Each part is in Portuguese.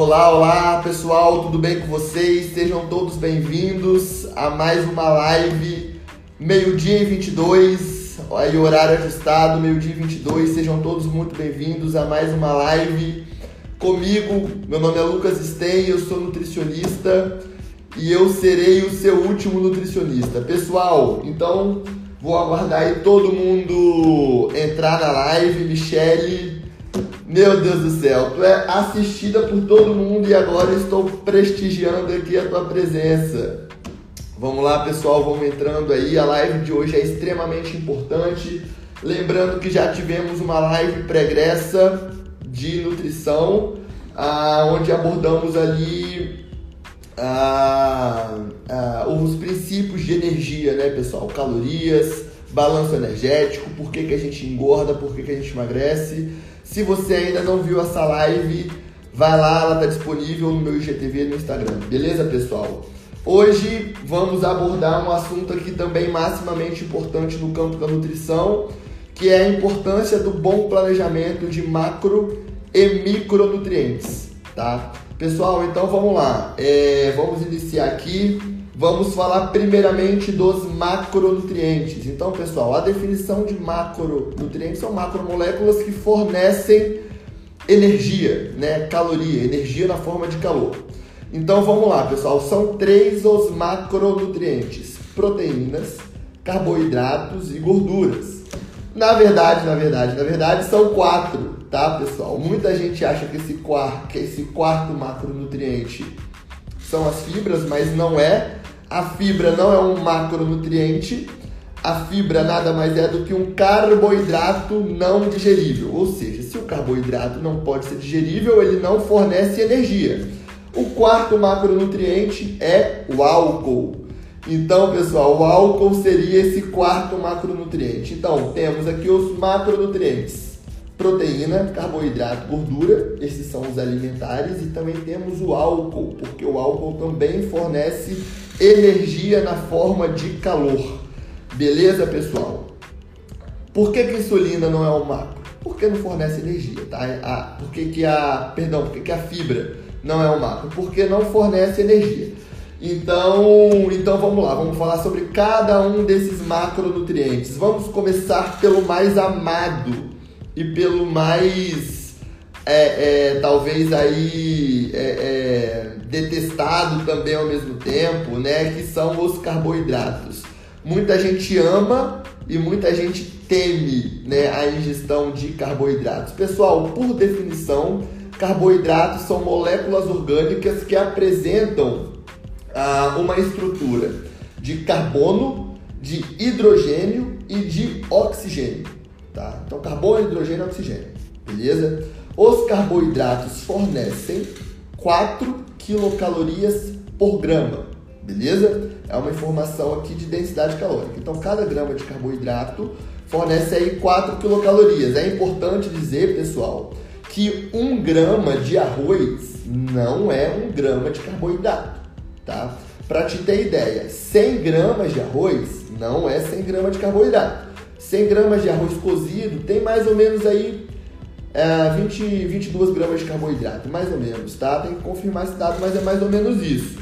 Olá, olá pessoal, tudo bem com vocês? Sejam todos bem-vindos a mais uma live, meio-dia e 22, aí horário ajustado, meio-dia e 22. Sejam todos muito bem-vindos a mais uma live comigo. Meu nome é Lucas Stein, eu sou nutricionista e eu serei o seu último nutricionista. Pessoal, então vou aguardar aí todo mundo entrar na live. Michele, meu Deus do céu, tu é assistida por todo mundo e agora estou prestigiando aqui a tua presença. Vamos lá, pessoal, vamos entrando aí. A live de hoje é extremamente importante. Lembrando que já tivemos uma live pregressa de nutrição, ah, onde abordamos ali ah, ah, os princípios de energia, né, pessoal? Calorias, balanço energético, por que, que a gente engorda, por que, que a gente emagrece. Se você ainda não viu essa live, vai lá, ela está disponível no meu IGTV no Instagram, beleza, pessoal? Hoje vamos abordar um assunto aqui também maximamente importante no campo da nutrição, que é a importância do bom planejamento de macro e micronutrientes, tá? Pessoal, então vamos lá. É, vamos iniciar aqui. Vamos falar primeiramente dos macronutrientes. Então, pessoal, a definição de macronutrientes são macromoléculas que fornecem energia, né? Caloria, energia na forma de calor. Então vamos lá, pessoal. São três os macronutrientes: proteínas, carboidratos e gorduras. Na verdade, na verdade, na verdade, são quatro tá, pessoal? Muita gente acha que esse quarto, que esse quarto macronutriente são as fibras, mas não é. A fibra não é um macronutriente. A fibra nada mais é do que um carboidrato não digerível. Ou seja, se o carboidrato não pode ser digerível, ele não fornece energia. O quarto macronutriente é o álcool. Então, pessoal, o álcool seria esse quarto macronutriente. Então, temos aqui os macronutrientes proteína, carboidrato, gordura, esses são os alimentares, e também temos o álcool, porque o álcool também fornece energia na forma de calor. Beleza, pessoal? Por que, que a insulina não é um macro? Porque não fornece energia, tá? A, por que, que a, perdão, por que, que a fibra não é um macro? Porque não fornece energia. Então, então vamos lá, vamos falar sobre cada um desses macronutrientes. Vamos começar pelo mais amado, e pelo mais é, é, talvez aí é, é, detestado também ao mesmo tempo, né? Que são os carboidratos. Muita gente ama e muita gente teme né, a ingestão de carboidratos. Pessoal, por definição, carboidratos são moléculas orgânicas que apresentam ah, uma estrutura de carbono, de hidrogênio e de oxigênio. Tá? Então, carbono, hidrogênio e oxigênio. Beleza? Os carboidratos fornecem 4 quilocalorias por grama. Beleza? É uma informação aqui de densidade calórica. Então, cada grama de carboidrato fornece aí 4 quilocalorias. É importante dizer, pessoal, que 1 grama de arroz não é 1 grama de carboidrato, tá? Para te ter ideia, 100 gramas de arroz não é 100 gramas de carboidrato. 100 gramas de arroz cozido tem mais ou menos aí é, 20, 22 gramas de carboidrato, mais ou menos, tá? Tem que confirmar esse dado, mas é mais ou menos isso.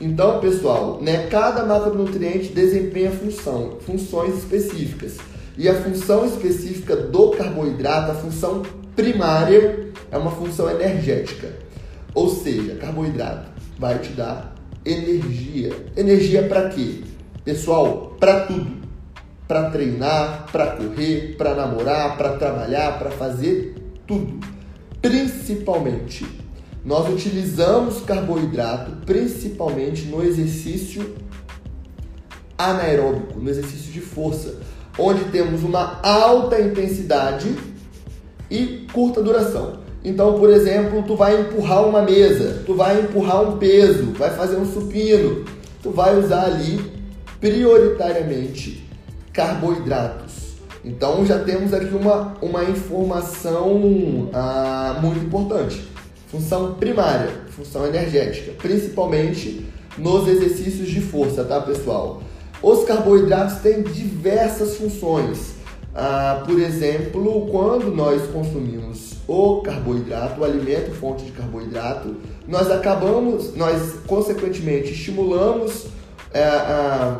Então, pessoal, né, cada macronutriente desempenha função, funções específicas. E a função específica do carboidrato, a função primária, é uma função energética. Ou seja, carboidrato vai te dar energia. Energia para quê? Pessoal, para tudo para treinar, para correr, para namorar, para trabalhar, para fazer tudo. Principalmente, nós utilizamos carboidrato principalmente no exercício anaeróbico, no exercício de força, onde temos uma alta intensidade e curta duração. Então, por exemplo, tu vai empurrar uma mesa, tu vai empurrar um peso, vai fazer um supino, tu vai usar ali prioritariamente carboidratos. Então já temos aqui uma, uma informação ah, muito importante. Função primária, função energética, principalmente nos exercícios de força, tá pessoal? Os carboidratos têm diversas funções. Ah, por exemplo, quando nós consumimos o carboidrato, o alimento fonte de carboidrato, nós acabamos, nós consequentemente estimulamos é,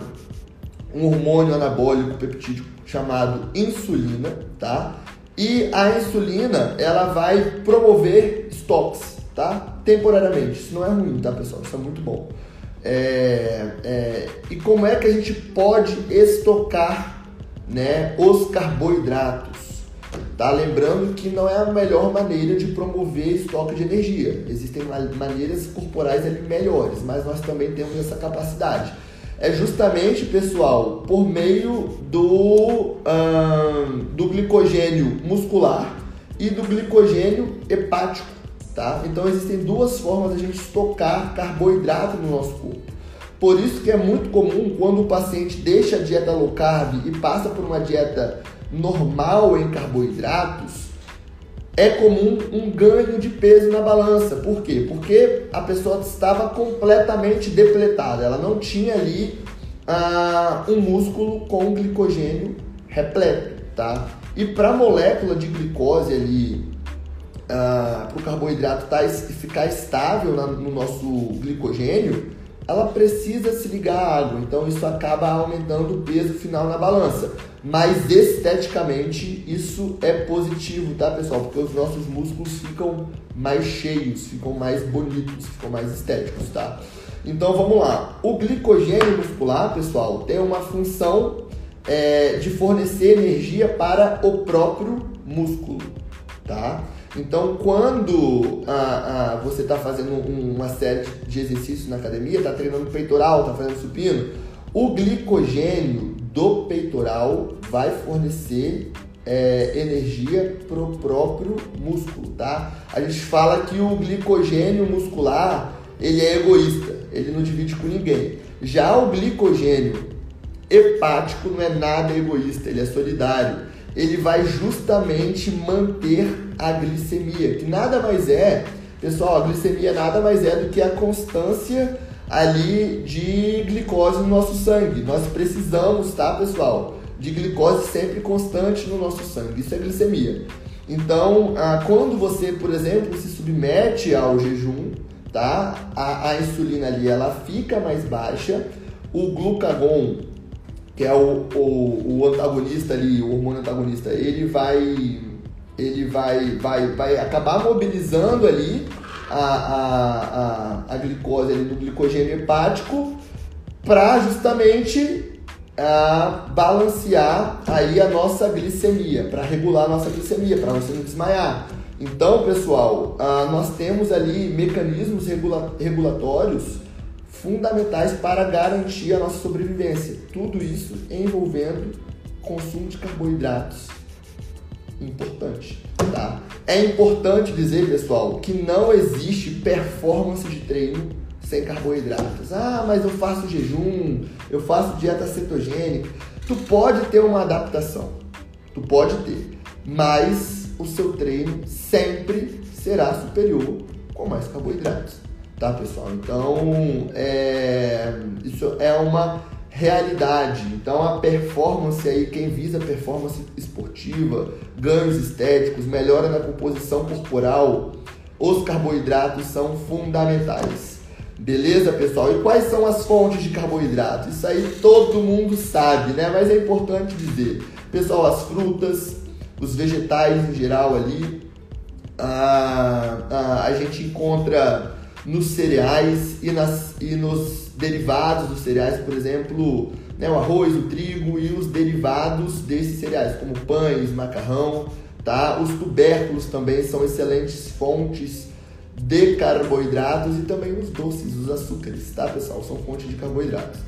um hormônio anabólico peptídico chamado insulina, tá? E a insulina, ela vai promover estoques, tá? Temporariamente. Isso não é ruim, tá, pessoal? Isso é muito bom. É, é, e como é que a gente pode estocar né, os carboidratos? Tá? Lembrando que não é a melhor maneira de promover estoque de energia. Existem maneiras corporais ali melhores, mas nós também temos essa capacidade. É justamente, pessoal, por meio do, do glicogênio muscular e do glicogênio hepático. Tá? Então existem duas formas de a gente estocar carboidrato no nosso corpo. Por isso que é muito comum quando o paciente deixa a dieta low carb e passa por uma dieta normal em carboidratos, é comum um ganho de peso na balança. Por quê? Porque a pessoa estava completamente depletada, ela não tinha ali ah, um músculo com glicogênio repleto, tá? E para a molécula de glicose ali, ah, para o carboidrato tá, ficar estável na, no nosso glicogênio, ela precisa se ligar à água, então isso acaba aumentando o peso final na balança. Mas esteticamente isso é positivo, tá pessoal? Porque os nossos músculos ficam mais cheios, ficam mais bonitos, ficam mais estéticos, tá? Então vamos lá. O glicogênio muscular, pessoal, tem uma função é, de fornecer energia para o próprio músculo, tá? Então, quando você está fazendo uma série de exercícios na academia, está treinando peitoral, está fazendo supino, o glicogênio do peitoral vai fornecer é, energia para o próprio músculo, tá? A gente fala que o glicogênio muscular ele é egoísta, ele não divide com ninguém. Já o glicogênio hepático não é nada egoísta, ele é solidário ele vai justamente manter a glicemia, que nada mais é, pessoal, a glicemia nada mais é do que a constância ali de glicose no nosso sangue. Nós precisamos, tá, pessoal, de glicose sempre constante no nosso sangue. Isso é glicemia. Então, ah, quando você, por exemplo, se submete ao jejum, tá? A, a insulina ali ela fica mais baixa, o glucagon que é o, o, o antagonista ali, o hormônio antagonista, ele vai ele vai, vai, vai acabar mobilizando ali a, a, a, a glicose ali do glicogênio hepático para justamente a, balancear aí a nossa glicemia, para regular a nossa glicemia, para você não desmaiar. Então, pessoal, nós temos ali mecanismos regula, regulatórios fundamentais para garantir a nossa sobrevivência. Tudo isso envolvendo consumo de carboidratos. Importante, tá? É importante dizer, pessoal, que não existe performance de treino sem carboidratos. Ah, mas eu faço jejum, eu faço dieta cetogênica. Tu pode ter uma adaptação, tu pode ter, mas o seu treino sempre será superior com mais carboidratos tá, pessoal? Então, é, isso é uma realidade. Então, a performance aí, quem visa performance esportiva, ganhos estéticos, melhora na composição corporal, os carboidratos são fundamentais. Beleza, pessoal? E quais são as fontes de carboidrato? Isso aí todo mundo sabe, né? Mas é importante dizer. Pessoal, as frutas, os vegetais em geral ali, a, a, a gente encontra nos cereais e, nas, e nos derivados dos cereais, por exemplo, né, o arroz, o trigo e os derivados desses cereais, como pães, macarrão, tá? Os tubérculos também são excelentes fontes de carboidratos e também os doces, os açúcares, tá, pessoal? São fontes de carboidratos.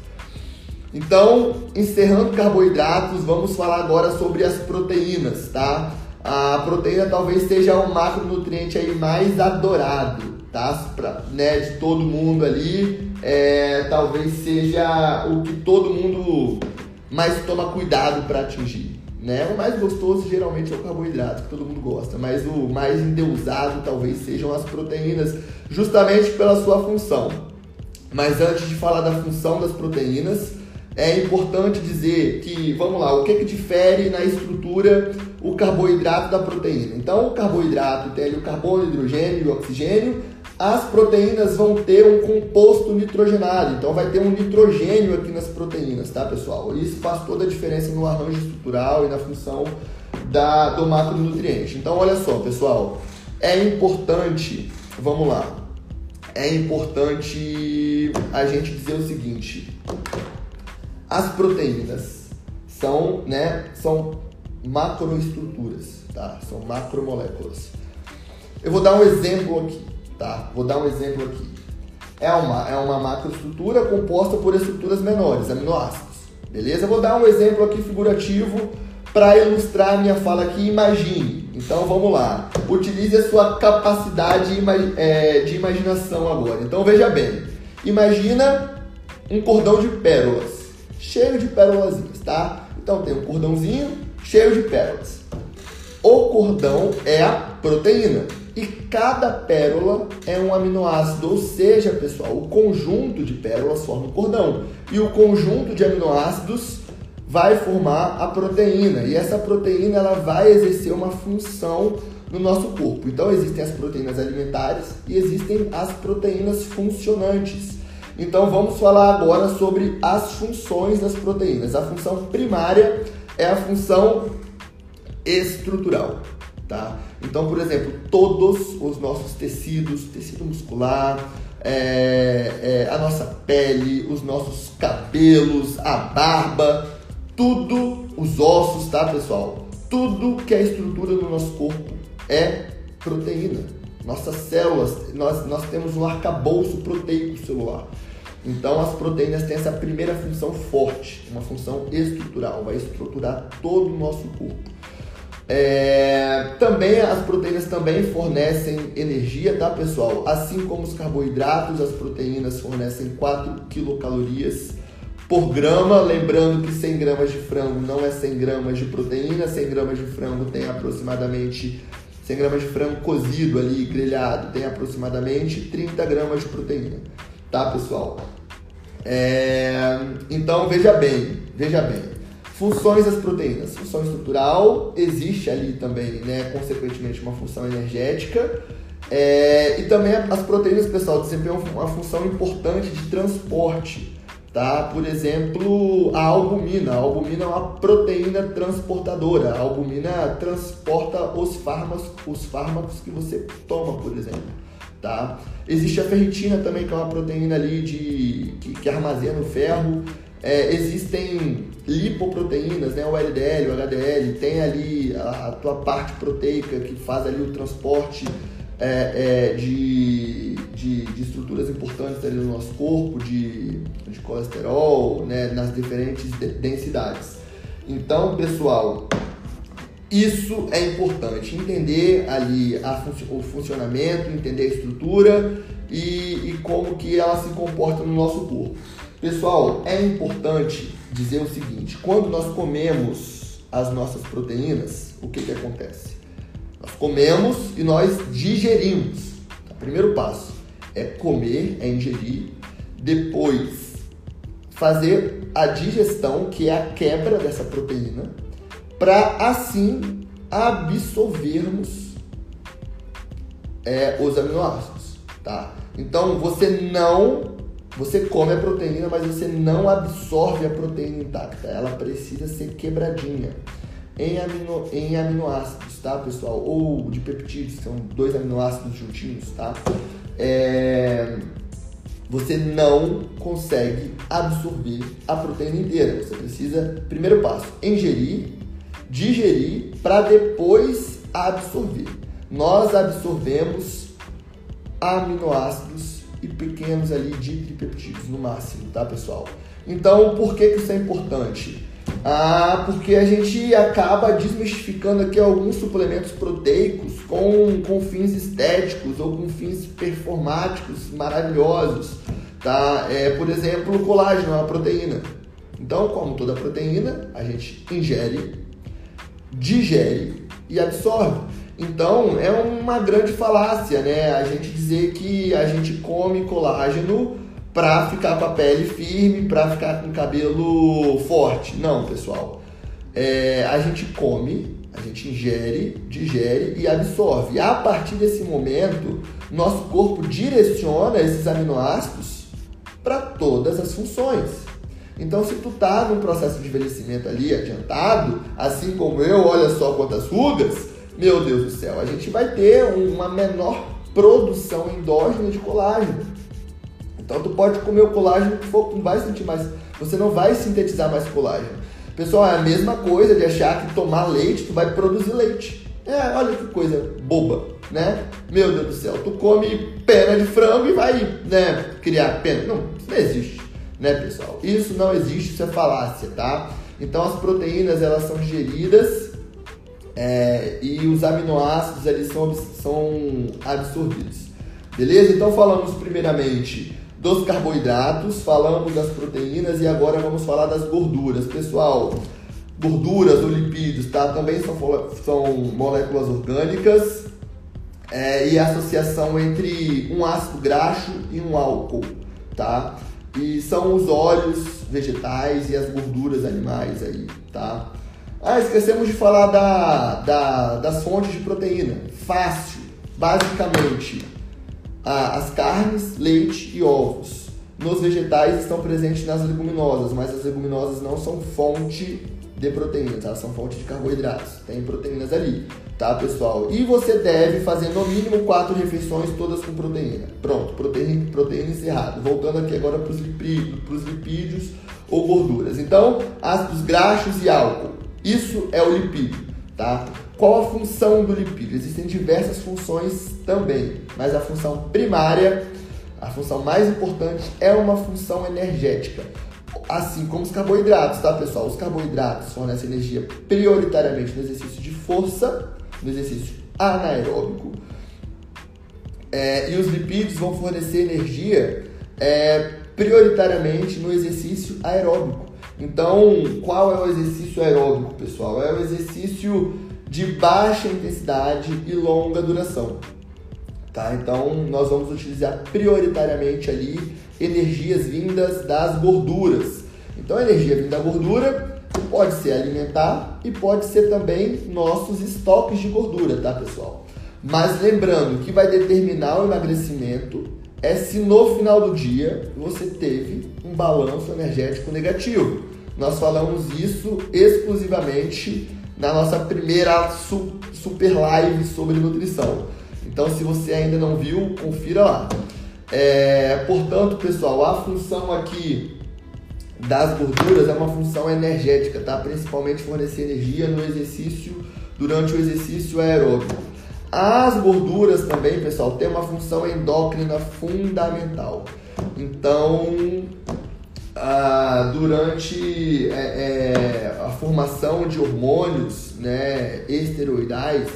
Então, encerrando carboidratos, vamos falar agora sobre as proteínas, tá? A proteína talvez seja o macronutriente aí mais adorado, tá? Pra, né, de todo mundo ali, é, talvez seja o que todo mundo mais toma cuidado para atingir. Né? O mais gostoso geralmente é o carboidrato, que todo mundo gosta, mas o mais endeusado talvez sejam as proteínas, justamente pela sua função. Mas antes de falar da função das proteínas, é importante dizer que, vamos lá, o que, que difere na estrutura o carboidrato da proteína? Então, o carboidrato tem ali o carbono, hidrogênio e o oxigênio. As proteínas vão ter um composto nitrogenado, então vai ter um nitrogênio aqui nas proteínas, tá, pessoal? Isso faz toda a diferença no arranjo estrutural e na função da, do macronutriente. Então, olha só, pessoal, é importante, vamos lá, é importante a gente dizer o seguinte: as proteínas são, né, são macroestruturas, tá? São macromoléculas. Eu vou dar um exemplo aqui, tá? Vou dar um exemplo aqui. É uma, é uma macroestrutura composta por estruturas menores, aminoácidos. Beleza? Vou dar um exemplo aqui figurativo para ilustrar minha fala aqui. Imagine. Então vamos lá. Utilize a sua capacidade é, de imaginação agora. Então veja bem. Imagina um cordão de pérolas cheio de pérolas, tá? Então tem um cordãozinho cheio de pérolas. O cordão é a proteína e cada pérola é um aminoácido, ou seja, pessoal, o conjunto de pérolas forma o cordão e o conjunto de aminoácidos vai formar a proteína e essa proteína ela vai exercer uma função no nosso corpo. Então existem as proteínas alimentares e existem as proteínas funcionantes. Então vamos falar agora sobre as funções das proteínas. A função primária é a função estrutural, tá? Então, por exemplo, todos os nossos tecidos, tecido muscular, é, é, a nossa pele, os nossos cabelos, a barba, tudo, os ossos, tá, pessoal? Tudo que é estrutura do nosso corpo é proteína. Nossas células, nós, nós temos um arcabouço proteico celular. Então as proteínas têm essa primeira função forte, uma função estrutural, vai estruturar todo o nosso corpo. É, também as proteínas também fornecem energia, tá pessoal? Assim como os carboidratos, as proteínas fornecem 4 quilocalorias por grama, lembrando que 100 gramas de frango não é 100 gramas de proteína, 100 gramas de frango tem aproximadamente 100 gramas de frango cozido ali, grelhado, tem aproximadamente 30 gramas de proteína, tá pessoal? É, então veja bem, veja bem. Funções das proteínas. Função estrutural, existe ali também, né, consequentemente, uma função energética. É, e também as proteínas, pessoal, desempenham uma função importante de transporte. Tá? Por exemplo, a albumina. A albumina é uma proteína transportadora. A albumina transporta os fármacos, os fármacos que você toma, por exemplo. Tá? Existe a ferritina também, que é uma proteína ali de, que, que armazena o ferro. É, existem lipoproteínas, né? o LDL, o HDL, tem ali a, a tua parte proteica que faz ali o transporte é, é, de, de, de, estruturas importantes ali no nosso corpo, de, de colesterol, né? nas diferentes densidades. Então, pessoal, isso é importante, entender ali a, o funcionamento, entender a estrutura e, e como que ela se comporta no nosso corpo. Pessoal, é importante dizer o seguinte: quando nós comemos as nossas proteínas, o que, que acontece? Nós comemos e nós digerimos. O primeiro passo é comer, é ingerir, depois fazer a digestão, que é a quebra dessa proteína para assim absorvermos é, os aminoácidos, tá? Então você não, você come a proteína, mas você não absorve a proteína intacta. Ela precisa ser quebradinha em, amino, em aminoácidos, tá, pessoal? Ou de peptídeos, são dois aminoácidos juntinhos, tá? É, você não consegue absorver a proteína inteira. Você precisa, primeiro passo, ingerir digerir para depois absorver. Nós absorvemos aminoácidos e pequenos ali tripeptídeos no máximo, tá pessoal? Então, por que, que isso é importante? Ah, porque a gente acaba desmistificando aqui alguns suplementos proteicos com, com fins estéticos ou com fins performáticos maravilhosos, tá? É, por exemplo, o colágeno é uma proteína. Então, como toda proteína, a gente ingere digere e absorve. Então é uma grande falácia, né? A gente dizer que a gente come colágeno para ficar com a pele firme, para ficar com o cabelo forte. Não, pessoal. É, a gente come, a gente ingere, digere e absorve. A partir desse momento, nosso corpo direciona esses aminoácidos para todas as funções. Então, se tu tá num processo de envelhecimento ali adiantado, assim como eu, olha só quantas rugas, meu Deus do céu, a gente vai ter uma menor produção endógena de colágeno. Então, tu pode comer o colágeno que for, não vai sentir mais, você não vai sintetizar mais colágeno. Pessoal, é a mesma coisa de achar que tomar leite tu vai produzir leite. É, olha que coisa boba, né? Meu Deus do céu, tu come pena de frango e vai, né, criar pena. Não, isso não existe né, pessoal? Isso não existe, isso é falácia, tá? Então as proteínas elas são digeridas é, e os aminoácidos eles são, são absorvidos. Beleza? Então falamos primeiramente dos carboidratos, falamos das proteínas e agora vamos falar das gorduras. Pessoal, gorduras ou lipídios, tá? Também são, são moléculas orgânicas é, e a associação entre um ácido graxo e um álcool, tá? E são os óleos vegetais e as gorduras animais aí, tá? Ah, esquecemos de falar da, da, das fontes de proteína. Fácil, basicamente, as carnes, leite e ovos. Nos vegetais estão presentes nas leguminosas, mas as leguminosas não são fonte de proteínas, elas são fonte de carboidratos. Tem proteínas ali tá, pessoal? E você deve fazer no mínimo quatro refeições, todas com proteína. Pronto, proteína, proteína encerrado. Voltando aqui agora para os lipídios, lipídios ou gorduras. Então, ácidos graxos e álcool. Isso é o lipídio, tá? Qual a função do lipídio? Existem diversas funções também, mas a função primária, a função mais importante é uma função energética. Assim como os carboidratos, tá, pessoal? Os carboidratos fornecem energia prioritariamente no exercício de força no exercício anaeróbico. É, e os lipídios vão fornecer energia é, prioritariamente no exercício aeróbico. Então, qual é o exercício aeróbico, pessoal? É o exercício de baixa intensidade e longa duração. Tá? Então, nós vamos utilizar prioritariamente ali energias vindas das gorduras. Então, a energia vinda da gordura pode ser alimentar e pode ser também nossos estoques de gordura, tá, pessoal? Mas lembrando que vai determinar o emagrecimento é se no final do dia você teve um balanço energético negativo. Nós falamos isso exclusivamente na nossa primeira super live sobre nutrição. Então, se você ainda não viu, confira lá. É, portanto, pessoal, a função aqui das gorduras é uma função energética, tá? Principalmente fornecer energia no exercício, durante o exercício aeróbico. As gorduras também, pessoal, têm uma função endócrina fundamental. Então, ah, durante é, é, a formação de hormônios né, esteroidais,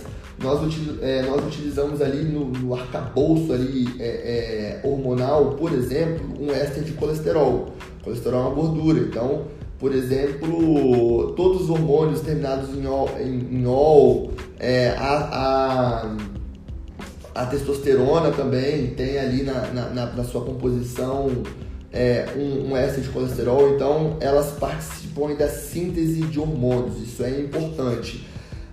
nós, util, é, nós utilizamos ali no, no arcabouço ali, é, é, hormonal, por exemplo, um éster de colesterol. Colesterol é uma gordura, então, por exemplo, todos os hormônios terminados em ol, em, em ol é, a, a, a, testosterona também tem ali na, na, na sua composição é, um, um de colesterol, então elas participam da síntese de hormônios, isso é importante.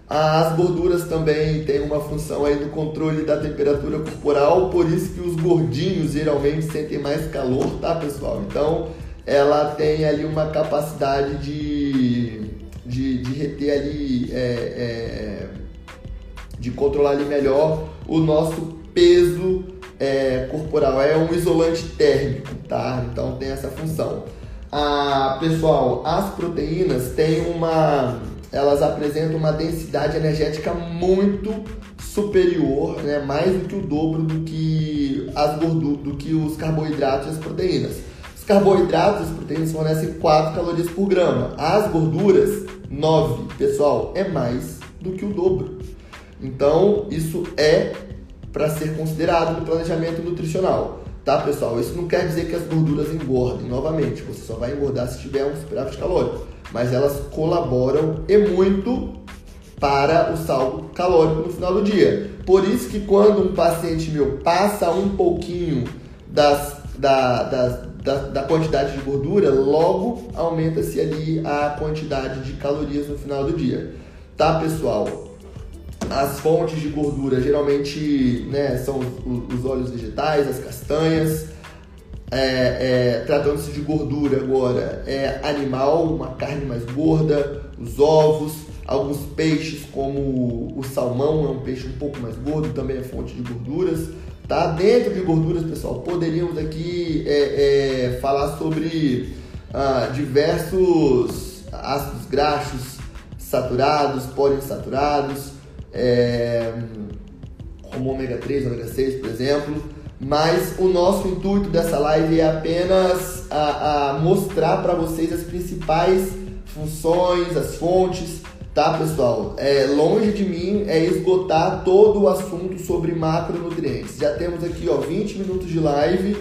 As gorduras também têm uma função aí do controle da temperatura corporal, por isso que os gordinhos geralmente sentem mais calor, tá pessoal? Então ela tem ali uma capacidade de, de, de reter ali, é, é, de controlar ali melhor o nosso peso é, corporal. É um isolante térmico, tá? Então tem essa função. Ah, pessoal, as proteínas têm uma elas apresentam uma densidade energética muito superior, né, mais do que o dobro do que as gorduras, do que os carboidratos e as proteínas carboidratos, as proteínas fornecem 4 calorias por grama. As gorduras, 9. Pessoal, é mais do que o dobro. Então, isso é para ser considerado no planejamento nutricional. Tá, pessoal? Isso não quer dizer que as gorduras engordem. Novamente, você só vai engordar se tiver um superávit calórico. Mas elas colaboram e muito para o saldo calórico no final do dia. Por isso que quando um paciente meu passa um pouquinho das, da, das, da, da quantidade de gordura, logo aumenta-se ali a quantidade de calorias no final do dia. Tá, pessoal? As fontes de gordura geralmente né, são os, os óleos vegetais, as castanhas. É, é, Tratando-se de gordura agora, é animal, uma carne mais gorda, os ovos, alguns peixes como o salmão é um peixe um pouco mais gordo, também é fonte de gorduras. Tá? Dentro de gorduras, pessoal, poderíamos aqui é, é, falar sobre ah, diversos ácidos graxos saturados, poliinsaturados, é, como ômega 3, ômega 6, por exemplo. Mas o nosso intuito dessa live é apenas a, a mostrar para vocês as principais funções, as fontes tá, pessoal? É, longe de mim é esgotar todo o assunto sobre macronutrientes. Já temos aqui, ó, 20 minutos de live.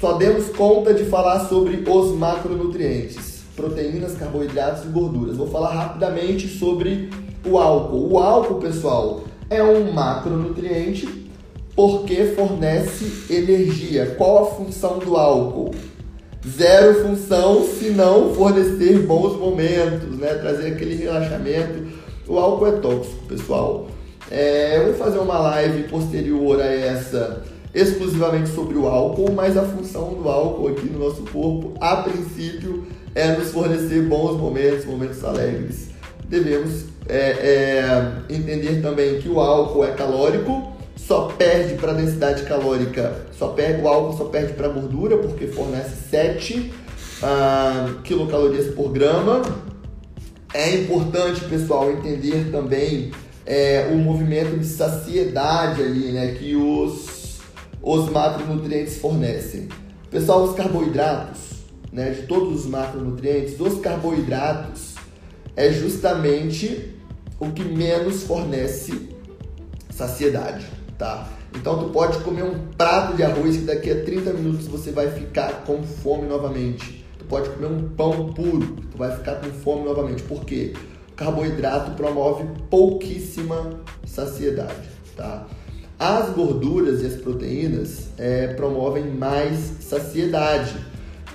Só demos conta de falar sobre os macronutrientes, proteínas, carboidratos e gorduras. Vou falar rapidamente sobre o álcool. O álcool, pessoal, é um macronutriente porque fornece energia. Qual a função do álcool? zero função se não fornecer bons momentos, né? Trazer aquele relaxamento. O álcool é tóxico, pessoal. É, eu vou fazer uma live posterior a essa exclusivamente sobre o álcool, mas a função do álcool aqui no nosso corpo, a princípio, é nos fornecer bons momentos, momentos alegres. Devemos é, é, entender também que o álcool é calórico, só perde para densidade calórica, só perde, o álcool só perde para gordura, porque fornece 7 uh, quilocalorias por grama. É importante, pessoal, entender também é, o movimento de saciedade ali, né, que os, os macronutrientes fornecem. Pessoal, os carboidratos, né, de todos os macronutrientes, os carboidratos é justamente o que menos fornece saciedade tá? Então tu pode comer um prato de arroz que daqui a 30 minutos você vai ficar com fome novamente. Tu pode comer um pão puro, tu vai ficar com fome novamente. Por quê? Carboidrato promove pouquíssima saciedade, tá? As gorduras e as proteínas é, promovem mais saciedade.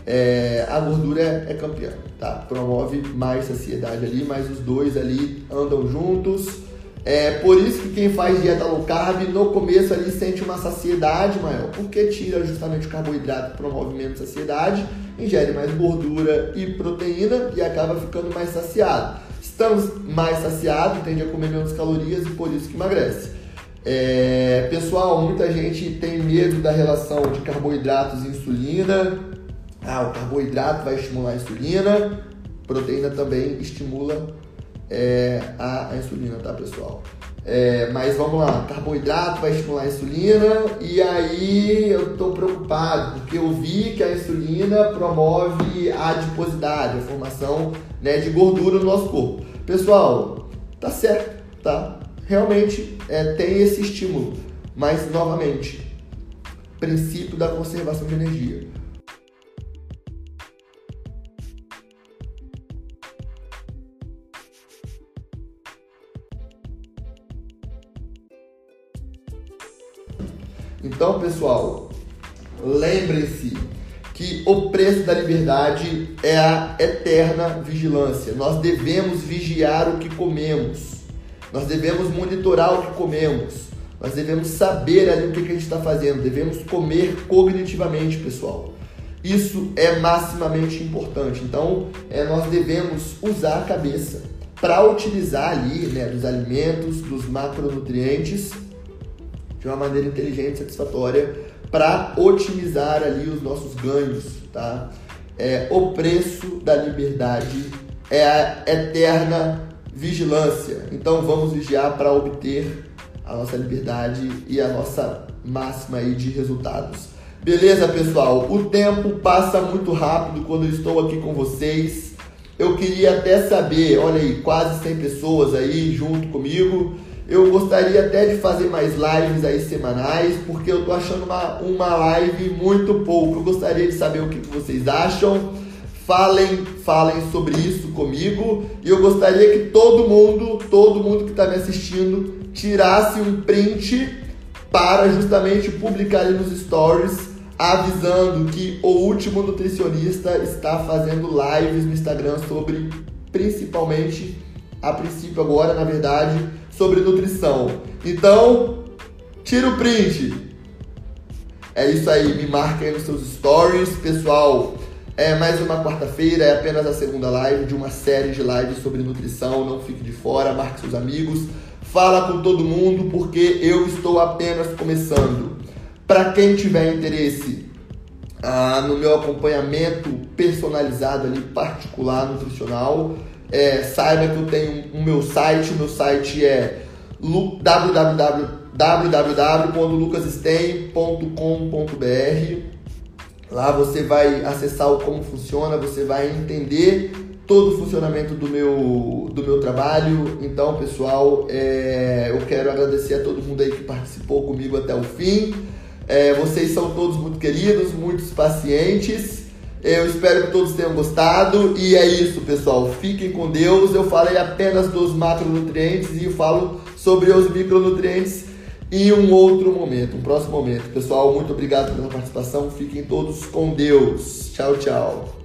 É, a gordura é campeã, tá? Promove mais saciedade ali, mas os dois ali andam juntos é por isso que quem faz dieta low carb no começo ali sente uma saciedade maior, porque tira justamente o carboidrato promove menos saciedade, ingere mais gordura e proteína e acaba ficando mais saciado. Estamos mais saciados, tende a comer menos calorias e por isso que emagrece. É, pessoal, muita gente tem medo da relação de carboidratos e insulina. Ah, o carboidrato vai estimular a insulina, proteína também estimula é, a, a, insulina, tá, pessoal? É, mas vamos lá, carboidrato vai estimular a insulina e aí eu estou preocupado porque eu vi que a insulina promove a adiposidade, a formação né, de gordura no nosso corpo. Pessoal, tá certo, tá? Realmente é, tem esse estímulo, mas novamente, princípio da conservação de energia. Então, pessoal, lembrem-se que o preço da liberdade é a eterna vigilância. Nós devemos vigiar o que comemos. Nós devemos monitorar o que comemos. Nós devemos saber ali o que a gente está fazendo. Devemos comer cognitivamente, pessoal. Isso é maximamente importante. Então, é, nós devemos usar a cabeça para utilizar ali né, dos alimentos, dos macronutrientes de uma maneira inteligente, satisfatória, para otimizar ali os nossos ganhos, tá? É, o preço da liberdade é a eterna vigilância. Então vamos vigiar para obter a nossa liberdade e a nossa máxima aí de resultados. Beleza, pessoal? O tempo passa muito rápido quando eu estou aqui com vocês. Eu queria até saber, olha aí, quase 100 pessoas aí junto comigo. Eu gostaria até de fazer mais lives aí semanais, porque eu tô achando uma, uma live muito pouco. Eu gostaria de saber o que vocês acham. Falem, falem sobre isso comigo. E eu gostaria que todo mundo, todo mundo que está me assistindo, tirasse um print para justamente publicar ali nos stories avisando que o último nutricionista está fazendo lives no Instagram sobre, principalmente, a princípio agora, na verdade, sobre nutrição. Então, tira o print. É isso aí, me marca aí nos seus stories, pessoal. É mais uma quarta-feira, é apenas a segunda live de uma série de lives sobre nutrição. Não fique de fora, marque seus amigos, fala com todo mundo, porque eu estou apenas começando. Para quem tiver interesse ah, no meu acompanhamento personalizado ali, particular, nutricional, é, saiba que eu tenho o meu site, o meu site é www.lucasstein.com.br Lá você vai acessar o como funciona, você vai entender todo o funcionamento do meu, do meu trabalho. Então, pessoal, é, eu quero agradecer a todo mundo aí que participou comigo até o fim. É, vocês são todos muito queridos, muito pacientes. Eu espero que todos tenham gostado. E é isso, pessoal. Fiquem com Deus. Eu falei apenas dos macronutrientes e falo sobre os micronutrientes em um outro momento, um próximo momento. Pessoal, muito obrigado pela participação. Fiquem todos com Deus. Tchau, tchau.